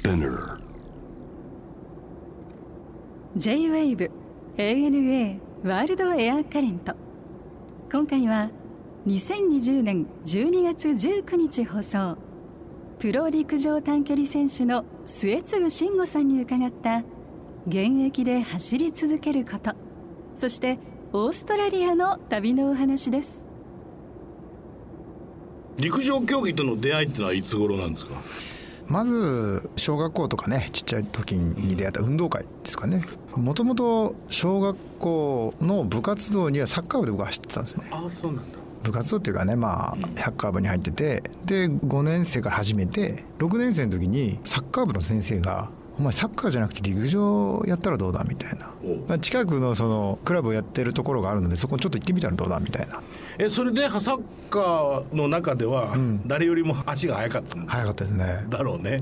Spinner. J-WAVE ANA ワールドエアカレント今回は2020年12月19日放送プロ陸上短距離選手の末次慎吾さんに伺った現役で走り続けることそしてオーストラリアの旅のお話です。陸上競技との出会いってのはいつ頃なんですか？まず小学校とかねちっちゃい時に出会った運動会ですかね。もともと小学校の部活動にはサッカー部で僕は走ってたんですよね。ああそうなんだ。部活動っていうかねまあサッカー部に入っててで5年生から始めて6年生の時にサッカー部の先生がお前サッカーじゃなくて陸上やったらどうだみたいな。近くのそのクラブをやってるところがあるのでそこちょっと行ってみたらどうだみたいな。えそれでサッカーの中では誰よりも足が速かったんだ早かったですね。だろうね。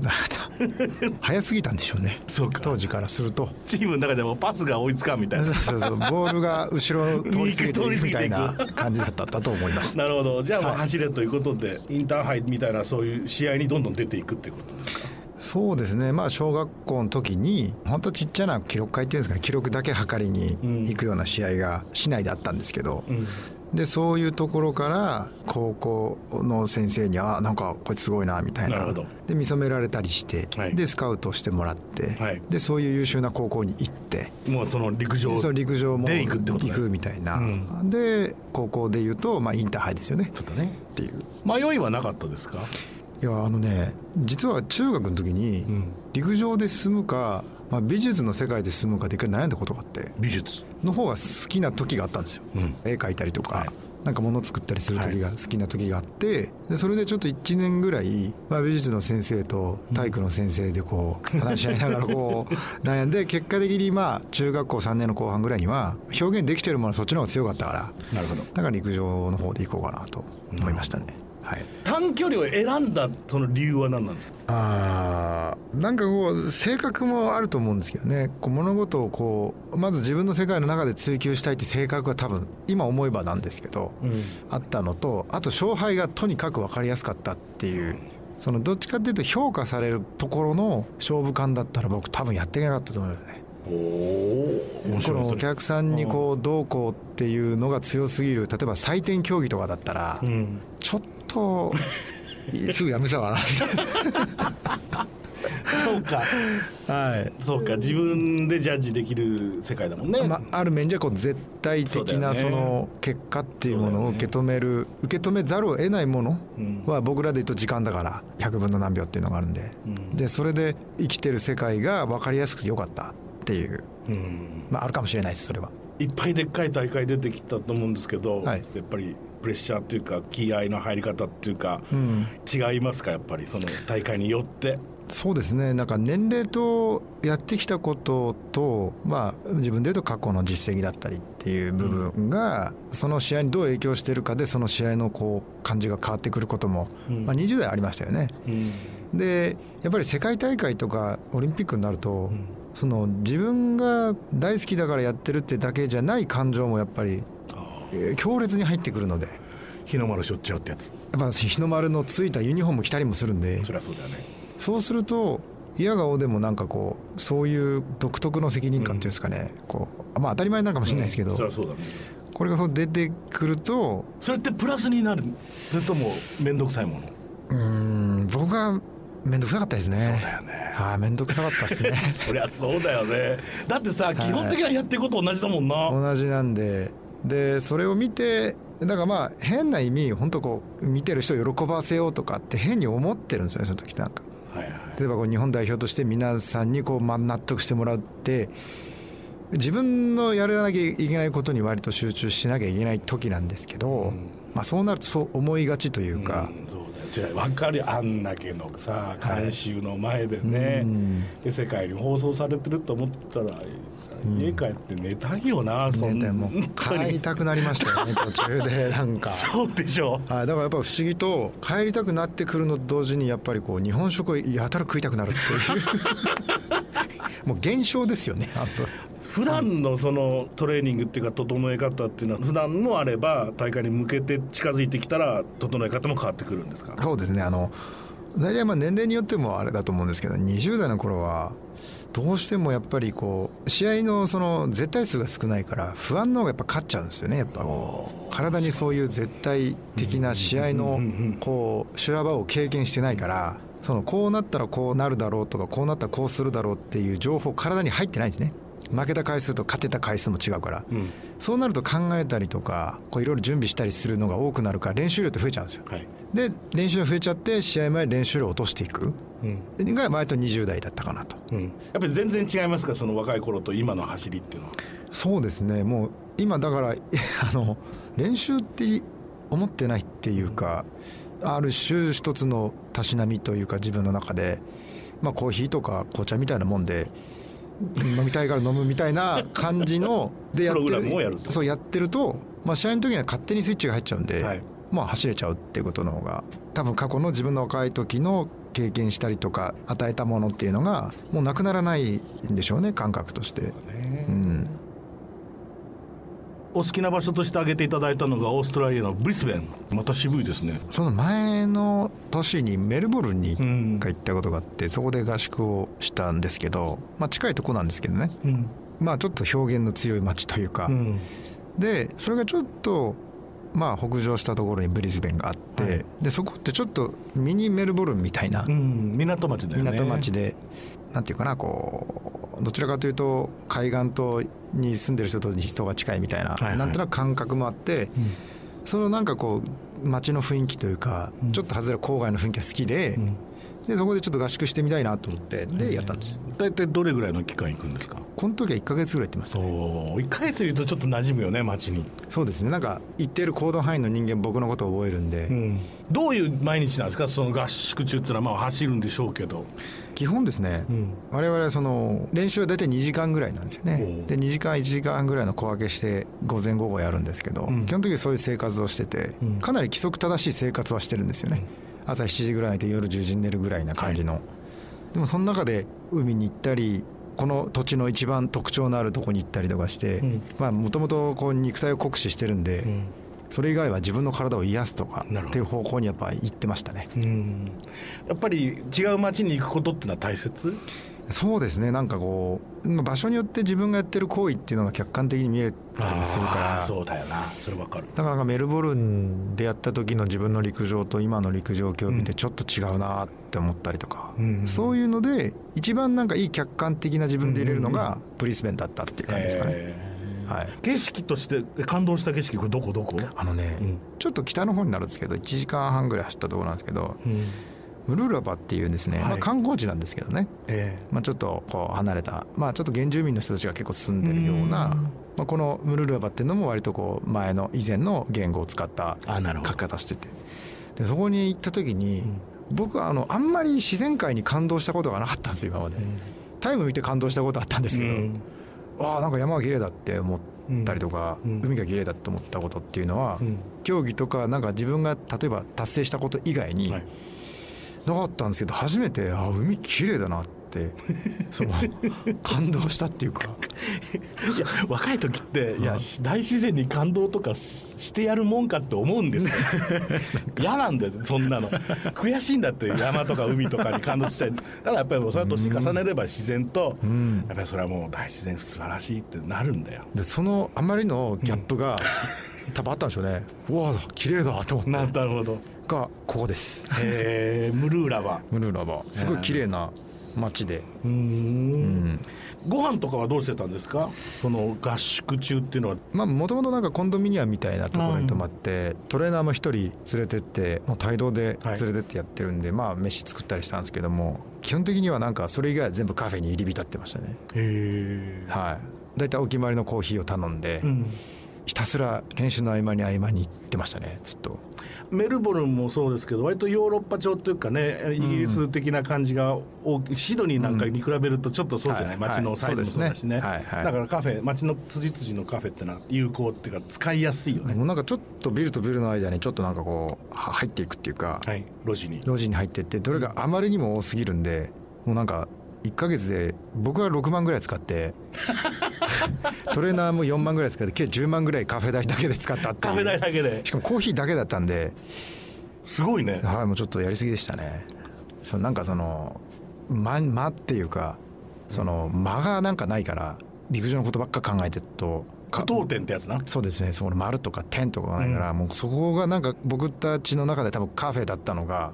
早すぎたんでしょうね。そうか。当時からすると。チームの中でもパスが追いつかんみたいな。そうそうそう。ボールが後ろを通り過ぎていくみたいな 感じだったと思います。なるほど。じゃあもうはい。走れということで、インターハイみたいなそういう試合にどんどん出ていくってことですか？そうですね。まあ小学校の時に本当ちっちゃな記録会っていうんですかね。記録だけ測りに行くような試合が市内であったんですけど、でそういうところから高校の先生にあなんかこいつすごいなみたいな。で見初められたりして、はい。でスカウトしてもらって、はい。でそういう優秀な高校に行って。もうその陸上でそう陸上もで行くってことね。行くみたいな、うん。で高校でいうと、まあ、インターハイですよね。ちょっとね。っていう。迷いはなかったですか？いやあのね実は中学の時にん。陸上で進むか、まあ、美術の世界で進むかで一回悩んだことがあって美術。の方が好きな時があったんですよ、うん。絵描いたりとか、はい。なんか物作ったりする時が好きな時があってでそれでちょっと1年ぐらい、まあ、美術の先生と体育の先生でこう話し合いながらこう 悩んで結果的にまあ中学校3年の後半ぐらいには表現できてるものはそっちの方が強かったからなるほど。だから陸上の方で行こうかなと思いましたね。はい。短距離を選んだその理由は何なんですか？あーなんかこう性格もあると思うんですけどね。こう物事をこうまず自分の世界の中で追求したいって性格が多分今思えばなんですけど、あったのとあと勝敗がとにかく分かりやすかったっていうそのどっちかっていうと評価されるところの勝負感だったら僕多分やっていけなかったと思いますね。おお客さんにこうどうこうっていうのが強すぎる例えば採点競技とかだったら、うん。ちょっと すぐやめたわな。そうか。はい。そうか自分でジャッジできる世界だもんね、まあ、ある面じゃこう絶対的なその結果っていうものを受け止める受け止めざるを得ないものうん。は僕らで言うと時間だから100分の何秒っていうのがあるんで。うん。でそれで生きてる世界が分かりやすくてよかったっていう、うん。まあ、あるかもしれないですそれは。いっぱいでっかい大会出てきたと思うんですけど、はい。やっぱりプレッシャーっていうか気合の入り方っていうか、うん違いますか？やっぱりその大会によって。そうですね。なんか年齢とやってきたことと、まあ、自分で言うと過去の実績だったりっていう部分が、その試合にどう影響してるかでその試合のこう感じが変わってくることも、うん。まあ、20代ありましたよね。うん。でやっぱり世界大会とかオリンピックになると、ん。その自分が大好きだからやってるってだけじゃない感情もやっぱりえー強烈に入ってくるので。や日の丸しょっちゃうってやつ。っぱ日の丸のついたユニフォーム着たりもするんで。そりゃそうだよね。そうすると嫌顔でもなんかこうそういう独特の責任感っていうんですかね、こうまあ当たり前なのかもしれないですけど、そりゃそうだね。これがそう出てくるとそれってプラスになるそれとも面倒くさいもの？うーん僕は面倒くさかったですね。そうだよね。はい面倒くさかったですね。そりゃそうだよね。だってさ、基本的なやってること同じだもんな。同じなんででそれを見てだからまあ変な意味本当こう見てる人を喜ばせようとかって変に思ってるんですよねその時なんか。はいはい。例えばこう日本代表として皆さんにこうまあ納得してもらうって自分のやらなきゃいけないことに割と集中しなきゃいけない時なんですけど、まあ、そうなるとそう思いがちというか、うん分かるよあんだけのさ監修の前でね、うん。で世界に放送されてると思ったら、家帰って寝たいよなそんね、でも本当に。帰りたくなりましたよね 途中でなんか。そうでしょ。はい、だからやっぱ不思議と帰りたくなってくるのと同時にやっぱりこう日本食をやたら食いたくなるっていう。もう現象ですよね普段のそのトレーニングっていうか整え方っていうのは普段もあれば大会に向けて近づいてきたら整え方も変わってくるんですか？そうですね。あの大体まあ年齢によってもあれだと思うんですけど20代の頃はどうしてもやっぱりこう試合のその絶対数が少ないから不安の方がやっぱ勝っちゃうんですよねやっぱ。体にそういう絶対的な試合のこう修羅場を経験してないからそのこうなったらこうなるだろうとかこうなったらこうするだろうっていう情報体に入ってないんですね負けた回数と勝てた回数も違うから、うん。そうなると考えたりとかいろいろ準備したりするのが多くなるから練習量って増えちゃうんですよ。はい。で練習量増えちゃって試合前練習量を落としていく。うん。が割と20代だったかなと。うん、やっぱり全然違いますか？その若い頃と今の走りっていうのは。そうですね。もう今だから あの練習って思ってないっていうかある種一つのたしなみというか自分の中で、まあ、コーヒーとか紅茶みたいなもんで飲みたいから飲むみたいな感じの でやってると。そうやってると、まあ、試合の時には勝手にスイッチが入っちゃうんで、はい。まあ、走れちゃうっていうことの方が多分過去の自分の若い時の経験したりとか与えたものっていうのがもうなくならないんでしょうね感覚として。うんお好きな場所として挙げていただいたのがオーストラリアのブリスベン。また渋いですね。その前の年にメルボルンにうん。一回行ったことがあってそこで合宿をしたんですけど、まあ、近いとこなんですけどね。うん。まあちょっと表現の強い街というか、うん。でそれがちょっとまあ北上したところにブリスベンがあって、はい。でそこってちょっとミニメルボルンみたいなうん。港町だよね。港町で、なんていうかなこうどちらかというと海岸島に住んでる人と人が近いみたいな、はいはい。なんとなく感覚もあって、そのなんかこう街の雰囲気というか、うん。ちょっと外れ郊外の雰囲気が好きで,、うん。でそこでちょっと合宿してみたいなと思ってでやったんです、大体どれぐらいの期間行くんですか？この時は1か月ぐらい行ってますそう1ヶ月いるとちょっと馴染むよね街に、そうですね。なんか一定る行動範囲の人間僕のことを覚えるんで、うん、どういう毎日なんですか？その合宿中っていうのはまあ走るんでしょうけど、基本ですね、うん。我々はその練習は大体2時間ぐらいなんですよね。で2時間1時間ぐらいの小分けして午前午後やるんですけど、うん。基本的にそういう生活をしてて、うん。かなり規則正しい生活はしてるんですよね、朝7時ぐらいで夜10時に寝るぐらいな感じの、でもその中で海に行ったりこの土地の一番特徴のあるとこに行ったりとかしてもともとこう肉体を酷使してるんで、うんそれ以外は自分の体を癒すとかっていう方向にやっぱ行ってましたね。うん。やっぱり違う街に行くことってのは大切？そうですね。なんかこうまあ場所によって自分がやってる行為っていうのが客観的に見えたりもするから。そうだよな。それわかる。だからなんかメルボルンでやった時の自分の陸上と今の陸上競技ってちょっと違うなって思ったりとか、うんそういうので一番なんかいい客観的な自分で入れるのがブリスベンだったっていう感じですかね、えーはい。景色として感動した景色これどこどこ？あのね、うん。ちょっと北の方になるんですけど1時間半ぐらい走ったところなんですけどうん。ムルーラバっていうですね、はい。まあ、観光地なんですけどね、えまあ、ちょっとこう離れた、まあ、ちょっと原住民の人たちが結構住んでるようなうん。まあ、このムルルーバっていうのも割とこう前の以前の言語を使った書きど方してて。でそこに行った時に、僕はあのあんまり自然界に感動したことがなかったんですよ今まで、タイム見て感動したことあったんですけど、うんああなんか山が綺麗だって思ったりとか、うん。海が綺麗だって思ったことっていうのは、うん。競技とかなんか自分が例えば達成したこと以外にはい。なかったんですけど初めてあ海綺麗だなってその感動したっていうか。いや若い時っていや大自然に感動とかししてやるもんかって思うんですよ。嫌なんだよそんなの。悔しいんだって山とか海とかに感動したいただやっぱりそれは年重ねれば自然と、ん。やっぱりそれはもう大自然素晴らしいってなるんだよ。でそのあまりのギャップが、多分あったんでしょうね。うわ綺麗だと思って。なるほど。がここです。えー、ムルーラは。ムルーラバすごい綺麗な街で、うーん。うんご飯とかはどうしてたんですか？その合宿中っていうのは。まあもともとなんかコンドミニアムみたいなところに泊まって、トレーナーも一人連れてってもう帯同で連れてってやってるんで、まあ飯作ったりしたんですけども基本的にはなんかそれ以外は全部カフェに入り浸ってましたね。へえはい。大体お決まりのコーヒーを頼んで、うんひたすら練習の合間に合間に行ってましたねずっと。メルボルンもそうですけど割とヨーロッパ調というかねイギリス的な感じが大きいシドニーなんかに比べるとちょっとそうじゃない、はい街のサイズもそうだしね,、はいそうですね。はいはい。だからカフェ街の辻々のカフェってのは有効っていうか使いやすいよね、もうなんかちょっとビルとビルの間にちょっとなんかこうは入っていくっていうか、はい。路地に。路地に入ってってどれがあまりにも多すぎるんでもうなんか1ヶ月で僕は6万ぐらい使って トレーナーも4万ぐらい使って計10万ぐらいカフェ代だけで使ったっていう。カフェ代だけで。しかもコーヒーだけだったんで。すごいね。はいもうちょっとやりすぎでしたね。そのなんかその間間っていうかその間がなんかないから陸上のことばっか考えてると。句読点ってやつな。そうですね。その丸とか点とかがないから、もうそこがなんか僕たちの中で多分カフェだったのが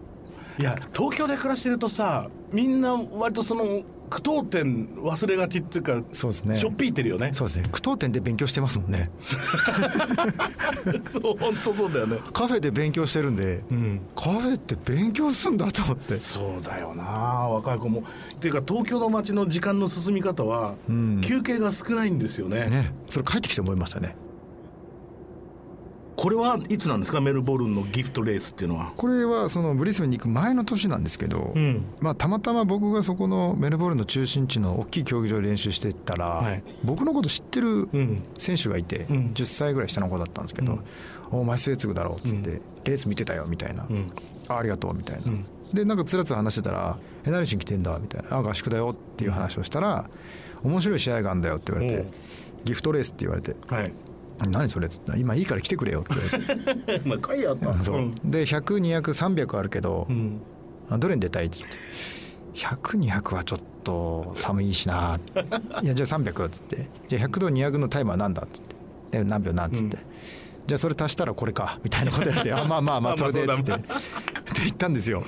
いや東京で暮らしてるとさみんな割とその句読点忘れがちっていうかそうですね。しょっぴいてるよね。そうですね。句読点で勉強してますもんね。そう本当そうだよね。カフェで勉強してるんで、うん。カフェって勉強すんだと思って。そうだよな若い子も。っていうか東京の街の時間の進み方は、ん。休憩が少ないんですよね。ね。それ帰ってきて思いましたねこれはいつなんですか？メルボルンのギフトレースっていうのは。これはそのブリスベンに行く前の年なんですけど、うん。まあ、たまたま僕がそこのメルボルンの中心地の大きい競技場で練習してたら、はい。僕のこと知ってるうん。選手がいて、ん。10歳ぐらい下の子だったんですけどうん「お前末継ぐだろ」っつって、レース見てたよ」みたいな「ん。あありがとう」みたいな、ん。でなんかつらつら話してたら「え何しに来てんだ」みたいな「あ合宿だよ」っていう話をしたら「面白い試合があるんだよ」って言われて「ギフトレース」って言われて。はい「何それ?」っつって「今いいから来てくれよ」って。まあ来いよと そう。うん。で100200300あるけど、うん。あどれに出たいっつって。100200はちょっと寒いしな。いやじゃあ300っつって。じゃあ100度200のタイムは何だっつって。で何秒なんつって、じゃあそれ足したらこれか。みたいなことやってあまあまあまあそれでっつってまあって。言ったんですよ。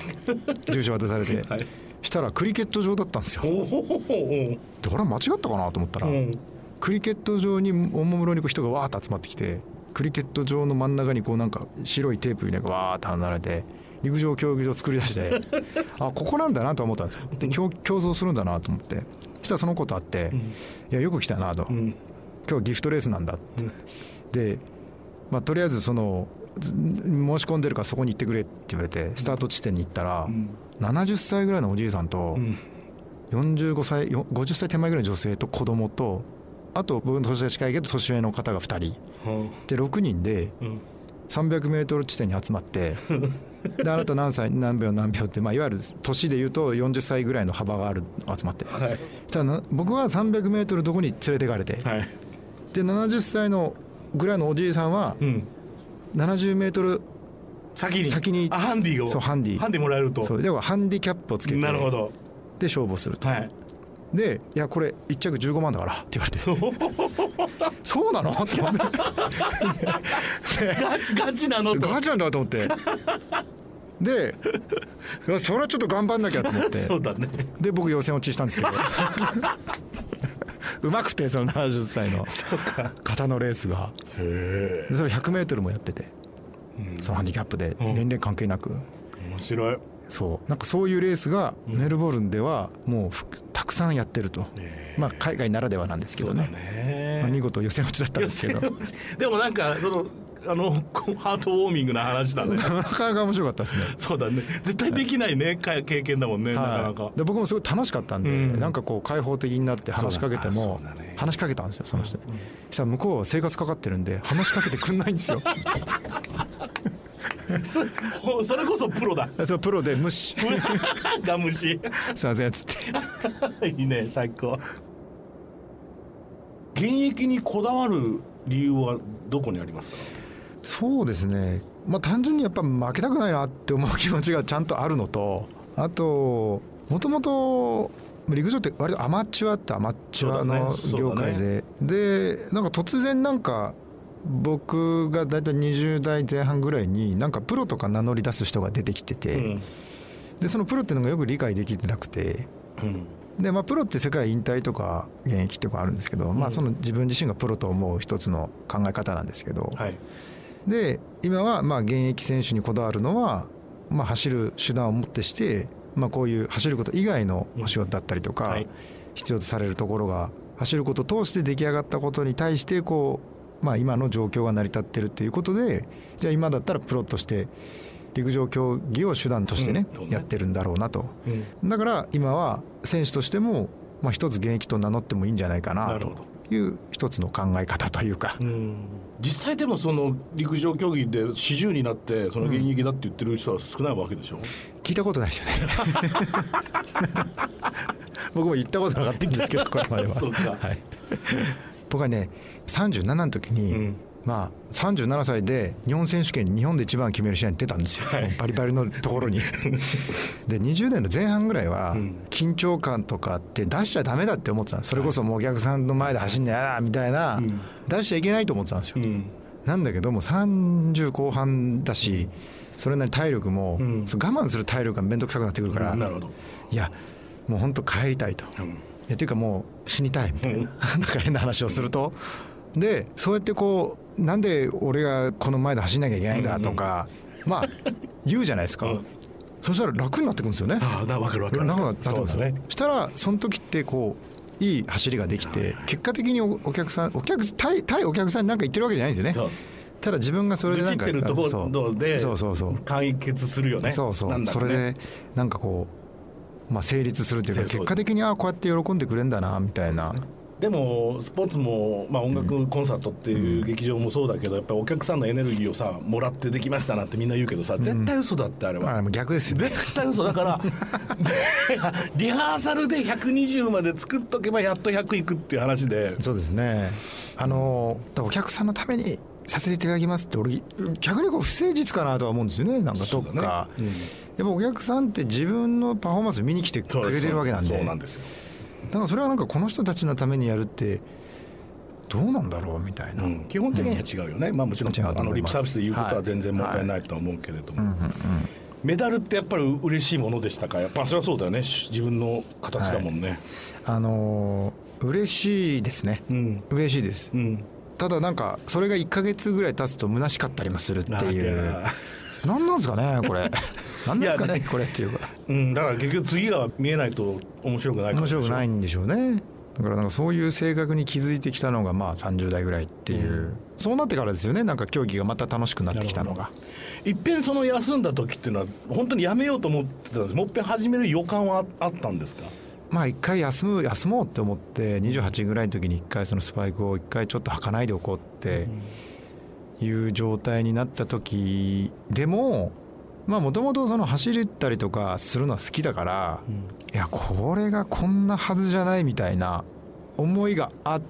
住所渡されて、はい。したらクリケット場だったんですよ。おおで俺は間違ったかなと思ったら、うんクリケット場におもむろにこう人がわーっと集まってきてクリケット場の真ん中にこうなんか白いテープになんかわーっと離れて陸上競技場作り出して あここなんだなと思ったんですよ。で競競争するんだなと思って。そしたらその子と会って「いやよく来たな」と「うん。今日ギフトレースなんだ」って。で、まあ、とりあえずそのず申し込んでるからそこに行ってくれって言われてスタート地点に行ったらん。70歳ぐらいのおじいさんとうん。45歳よ50歳手前ぐらいの女性と子供とあと僕の年が近いけど年上の方が2人。うん。で6人でうん。300メートル地点に集まって であなた何歳何秒何秒って、まあ、いわゆる年で言うと40歳ぐらいの幅がある集まって。はい。ただな僕は300メートルどこに連れてかれてはい。で70歳のぐらいのおじいさんはうん。70メートル先に。先にあハンディを。そうハンディ。ハンディもらえると。そうではハンディキャップをつけてなるほど。で勝負をすると。はいで「いやこれ1着15万だから」って言われて「そうなの?」って思って。ガチガチなのと。ガチなんだと思って。でそれはちょっと頑張んなきゃと思って。そうだね。で僕予選落ちしたんですけど。うまくてその70歳の。方のレースが。それ 100m もやってて。そのハンディキャップでうん。年齢関係なく。面白いそう。なんかそういうレースがメルボルンではもうふたくさんやってると。まあ海外ならではなんですけどね。ね。まあ見事予選落ちだったんですけど。でもなんかそのあのハートウォーミングな話だね。なかなか面白かったですね。そうだね。絶対できないねか経験だもんねなかで僕もすごい楽しかったんで、うん。なんかこう開放的になって話しかけてもね話しかけたんですよその人に、そしたら向こうは生活かかってるんで話しかけてくんないんですよ そそれこそプロだ。そうプロで無視。ガムシ。すいませんっつって。いいね最高。現役にこだわる理由はどこにありますか？そうですね。まあ単純にやっぱ負けたくないなって思う気持ちがちゃんとあるのとあともともと陸上って割とアマチュアってアマチュアの業界で、でなんか突然なんか僕が大体20代前半ぐらいになんかプロとか名乗り出す人が出てきてて、うん。でそのプロっていうのがよく理解できてなくてうん。で、まあ、プロって世界引退とか現役とかあるんですけど、まあ、その自分自身がプロと思う一つの考え方なんですけど、はい。で今はまあ現役選手にこだわるのは、まあ、走る手段をもってして、まあ、こういう走ること以外のお仕事だったりとか、はい。必要とされるところが走ることを通して出来上がったことに対してこう、まあ、今の状況が成り立ってるっていうことでじゃあ今だったらプロとして陸上競技を手段としてね,、うん。やってるんだろうなと。うん。だから今は選手としても、まあ、一つ現役と名乗ってもいいんじゃないかなという一つの考え方というか、うん。実際でもその陸上競技で40になってその現役だって言ってる人は少ないわけでしょ、聞いたことないですよね。僕も言ったことなかったんですけどこれまでは。そうか。はい、僕はね37の時に、うん。まあ37歳で日本選手権日本で一番決める試合に出たんですよ、はい。バリバリのところに。で20代の前半ぐらいはうん。緊張感とかって出しちゃダメだって思ってたそれこそもうお客さんの前で走んのやだみたいな、うん。出しちゃいけないと思ってたんですよ、うん。なんだけども30後半だしそれなりに体力も、我慢する体力が面倒くさくなってくるから、なるほど、いやもう本当帰りたいと。うやっていうかもう死にたいみたいな、うん。なんか変な話をすると。でそうやってこうなんで俺がこの前で走んなきゃいけないんだとか、まあ言うじゃないですか、うん。そしたら楽になってくるんですよね。ああだ分かる分かる。楽になってくるんですよ、ね。したらその時ってこういい走りができて結果的におお客さんお客対対お客さんに何か言ってるわけじゃないんですよね。ただ自分がそれでなんかそう。そうそうそう。解決するよね。そうそう、そうれでなんかこう、まあ、成立するというか結果的にああこうやって喜んでくれんだなみたいな。でもスポーツも、まあ、音楽コンサートっていう劇場もそうだけどやっぱりお客さんのエネルギーをさもらってできましたなってみんな言うけどさ絶対嘘だってあれは、う逆ですよね。絶対嘘。だから リハーサルで120まで作っとけばやっと100いくっていう話で。そうですね。あのお客さんのためにさせていただきますって俺逆にこう不誠実かなとは思うんですよね。なんかどっか、ねうん。やっぱお客さんって自分のパフォーマンス見に来てくれてるわけなんで。そうなんですよ。だからそれはなんかこの人たちのためにやるってどうなんだろうみたいな、うん。基本的には違うよね、まあ、もちろんあのリップサービスで言うことははい。全然問題ないとは思うけれども、メダルってやっぱり嬉しいものでしたか？やっぱそれはそうだよね。し自分の形だもんね、あのー嬉しいですね。うん。嬉しいです。うんただなんかそれが1か月ぐらい経つと虚しかったりもするってあいいうや何 なんですかねこれ。何なんですかねこれっていうか。うん、だから結局次が見えないと面白くない面白くないいんでしょうね。だからなんかそういう性格に気づいてきたのがまあ30代ぐらいっていう、うん。そうなってからですよね。なんか競技がまた楽しくなってきたのが。いっぺんその休んだ時っていうのは本当にやめようと思ってたんです。もう一遍始める予感はああったんですか？まあ一回休む休もうって思って28ぐらいの時に一回そのスパイクを一回ちょっと履かないでおこうっていう状態になった時でもまあもともとその走ったりとかするのは好きだから、いやこれがこんなはずじゃないみたいな思いがあっ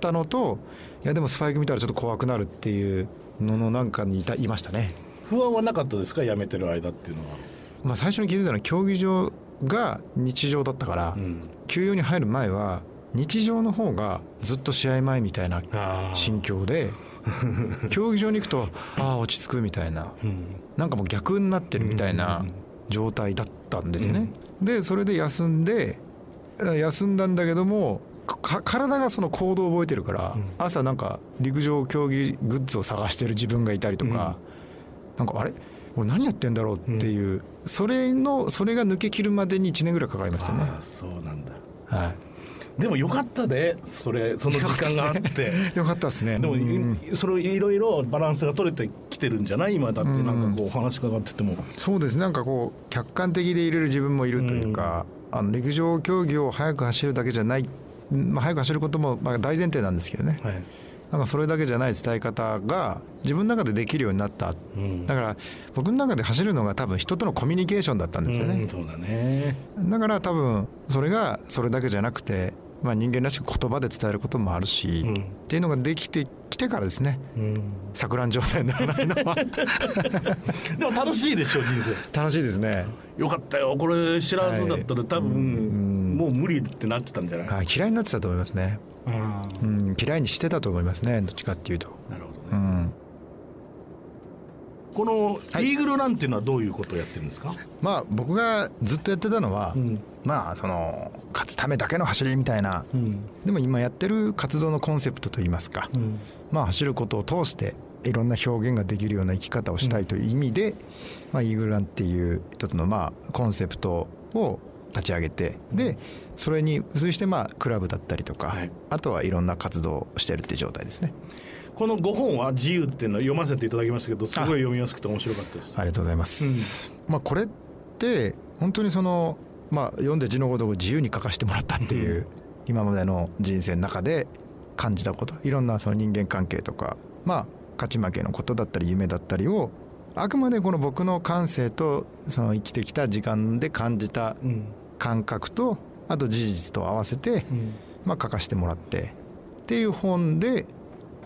たのといやでもスパイク見たらちょっと怖くなるっていうののなんかにいたいましたね。不安はなかったですか？やめてる間っていうのは、まあ、最初に気づいたのは競技場が日常だったから、うん、休養に入る前は日常の方がずっと試合前みたいなあ心境で 競技場に行くとああ落ち着くみたいな。うん。なんかもう逆になってるみたいな状態だったんですよね。でそれで休んでえ休んだんだけどもか体がその行動を覚えてるから、うん。朝なんか陸上競技グッズを探してる自分がいたりとか、なんかあれ？俺何やってんだろうっていう、それのそれが抜けきるまでに1年ぐらいかかりましたね。ああそうなんだ。はい。でもよかったでそれその時間があって。よかったですね。でも、うんそれいろいろバランスが取れてきてるんじゃない？今だってなんかこうお話伺ってても、そうですね。なんかこう客観的でいれる自分もいるというか、あの陸上競技を速く走るだけじゃない、まあ、速く走ることもまあ大前提なんですけどね。はいなんかそれだけじゃない伝え方が自分の中でできるようになった。うん。だから僕の中で走るのが多分人とのコミュニケーションだったんですよね。うん、そうだね。だから多分それがそれだけじゃなくて、まあ、人間らしく言葉で伝えることもあるし、うん。っていうのができてきてからですね。うん。錯乱状態にならないのは。でも楽しいでしょ人生。楽しいですね。よかったよ。これ知らずだったら多分、うん。もう無理ってなってたんじゃない、はい嫌いになってたと思いますね。うん、嫌いにしてたと思いますねどっちかっていうと、なるほどね、うん、このはい。イーグルランっていうのはどういうことをやってるんですか、まあ僕がずっとやってたのは、うん。まあその勝つためだけの走りみたいな。うん。でも今やってる活動のコンセプトといいますか、うん。まあ走ることを通していろんな表現ができるような生き方をしたいという意味で、まあ、イーグルランっていう一つのまあコンセプトを立ち上げてでそれに付随してまあクラブだったりとか、はい。あとはいろんな活動をしてるっていう状態ですね。この5本は自由っていうのを読ませていただきましたけどすごい読みやすくて面白かったです。ありがとうございます、まあこれって本当にそのまあ読んで字のごとく自由に書かせてもらったっていう、今までの人生の中で感じたこといろんなその人間関係とかまあ勝ち負けのことだったり夢だったりをあくまでこの僕の感性とその生きてきた時間で感じたうん。感覚とあと事実と合わせて、うん。まあ、書かせてもらってっていう本で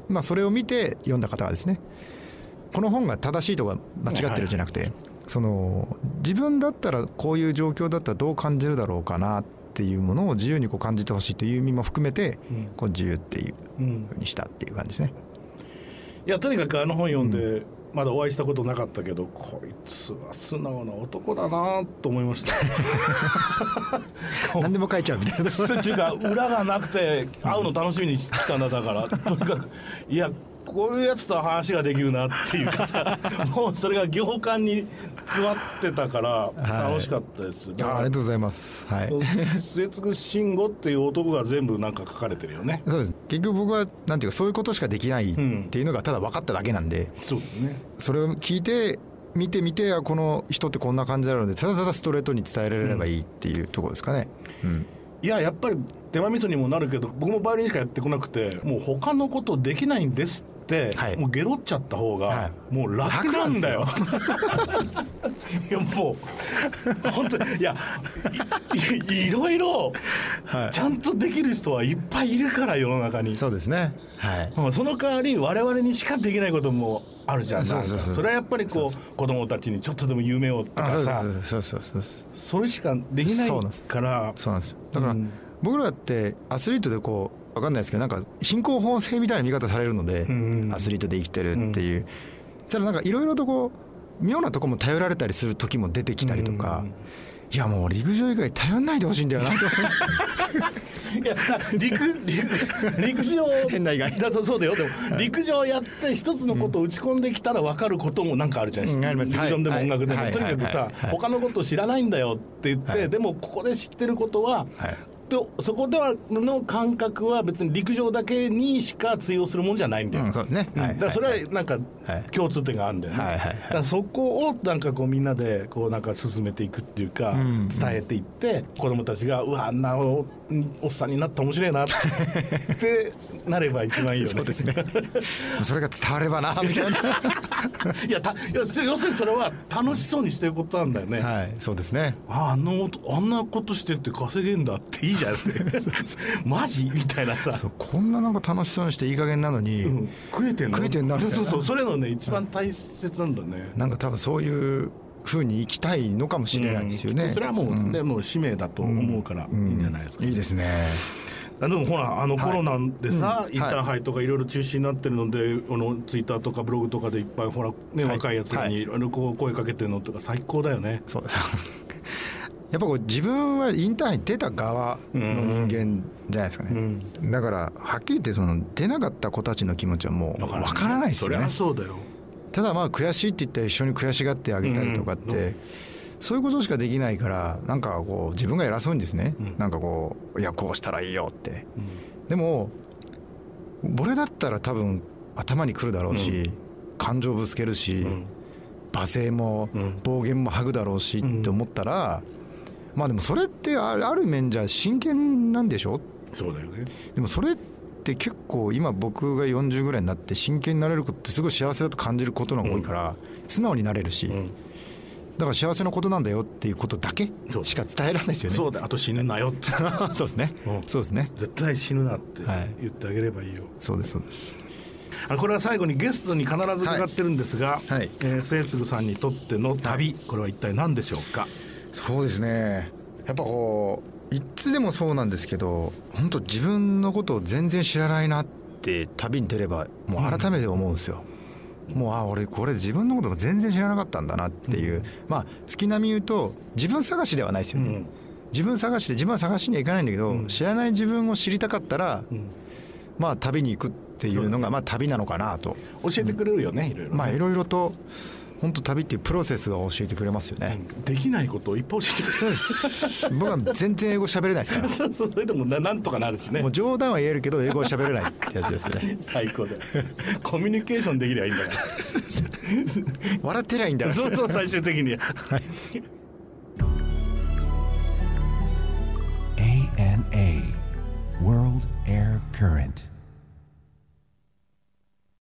まあ、それを見て読んだ方がですねこの本が正しいとか間違ってるじゃなくて、その自分だったらこういう状況だったらどう感じるだろうかなっていうものを自由にこう感じてほしいという意味も含めて、こう自由っていうふうにしたっていう感じですね。いやとにかくあの本読んで、まだお会いしたことなかったけどこいつは素直な男だなと思いました。何でも書いちゃうみたいなっていうか裏がなくて会うの楽しみにしてたんだだからとにかくいやこういうやつと話ができるなっていうかさ もうそれが行間に詰まってたから楽しかったです、はい、あありがとうございます。はい。末継慎吾っていう男が全部なんか書かれてるよね。そうです。結局僕はなんていうかそういうことしかできないっていうのがただ分かっただけなんで、うん、そうですね。それを聞いて見てみてこの人ってこんな感じなのでただただストレートに伝えられればいいっていうところですかね、うん、うんいややっぱり手間味噌にもなるけど僕もバイオリンしかやってこなくてもう他のことできないんですはい、もうゲロっちゃった方がもう楽なんだよ。いやもう本当にいやいいろいろちゃんとできる人はいっぱいいるから世の中に。そうですね。はい。その代わり我々にしかできないこともあるじゃん。そうそうそうそれはやっぱりこう子供たちにちょっとでも夢をとかさ、そうそうそうそれしかできないから。そうなんです。だから、僕らってアスリートでこう分かんないですけどなんか貧困法制みたいな見方されるので、アスリートで生きてるっていう、そしたらなんかいろいろとこう妙なとこも頼られたりする時も出てきたりとか、いやもう陸上以外頼んないでほしいんだよな。と いや陸陸陸上。変な意外。だそうだよ。でも陸上やって一つのことを打ち込んできたら分かることもなんかあるじゃないですか、うん、陸上でも音楽でも、とにかくさ、他のことを知らないんだよって言って、でもここで知ってることは、とそこではの感覚は別に陸上だけにしか通用するもんじゃないんだよ、うんそうね。だからそれはなんか共通点があるんだよね、はいはいはい、だからそこをなんかこうみんなでこうなんか進めていくっていうか、伝えていって子供たちがうわあんなおおっさんになった面白いなってなれば一番いいよね。そうですね。それが伝わればなみたいな。いやた要するにそれは楽しそうにしてることなんだよね。はいそうですね。ああのあんなことしてって稼げんだっていいじゃん マジ？みたいなさ。こんななんか楽しそうにしていい加減なのに、うん、食えてんの？食えてんなそうそうそうそれのね一番大切なんだね、なんか多分そういうふうに生きたいのかもしれないですよね、うん、それはもう、ね、うん、もう使命だと思うからいいんじゃないですか、いいですね。でもほらあのコロナでさ、はい、インターハイとかいろいろ中止になってるので、このツイッターとかブログとかでいっぱいほら、ね、若いやつにい。ろいろこう声かけてるのとか最高だよね。そうですやっぱこう自分はインターハイ出た側の人間じゃないですかね、うん。うん、だからはっきり言ってその出なかった子たちの気持ちはもう分からない。ですよね。そうだよただまあ悔しいって言ったら一緒に悔しがってあげたりとかって、うんそういうことしかできないからなんかこう自分が偉そうにですね、うん、なんかこういやこうしたらいいよって、うん、でも俺だったら多分頭にくるだろうし、うん、感情ぶつけるし、罵声も暴言も吐くだろうしって思ったら、まあでもそれってある面じゃ真剣なんでしょ？そうだよね。でもそれって結構今僕が40ぐらいになって真剣になれることってすごい幸せだと感じることのが多いから、素直になれるし、だから幸せなことなんだよっていうことだけしか伝えられないですよね。そうだ。あと死ぬなよって。そうですね、うん、そうですね。絶対死ぬなって言ってあげればいいよ、はい、そうですそうです。これは最後にゲストに必ず伺ってるんですが、はい。はい、えー、末次さんにとっての旅、これは一体何でしょうか？そうですね。やっぱこういつでもそうなんですけど本当自分のことを全然知らないなって旅に出ればもう改めて思うんですよ、うん。もうあ俺これ自分のこと全然知らなかったんだなっていう、うん、まあ月並み言うと自分探しではないですよね、うん、自分探しで自分は探しにはいかないんだけど、うん、知らない自分を知りたかったら、まあ旅に行くっていうのがまあ旅なのかなと。教えてくれるよね、いろいろ、まあいろいろと本当旅っていうプロセスが教えてくれますよね、できないことをいっぱい教えてくれる。そうです。僕は全然英語喋れないですから。そうそう。それでもななんとかなるしね。もう冗談は言えるけど英語は喋れないってやつですよね。最高でコミュニケーションできればいいんだから。笑ってりゃいいんだから。そうそう最終的に、はい、ANA World Air Current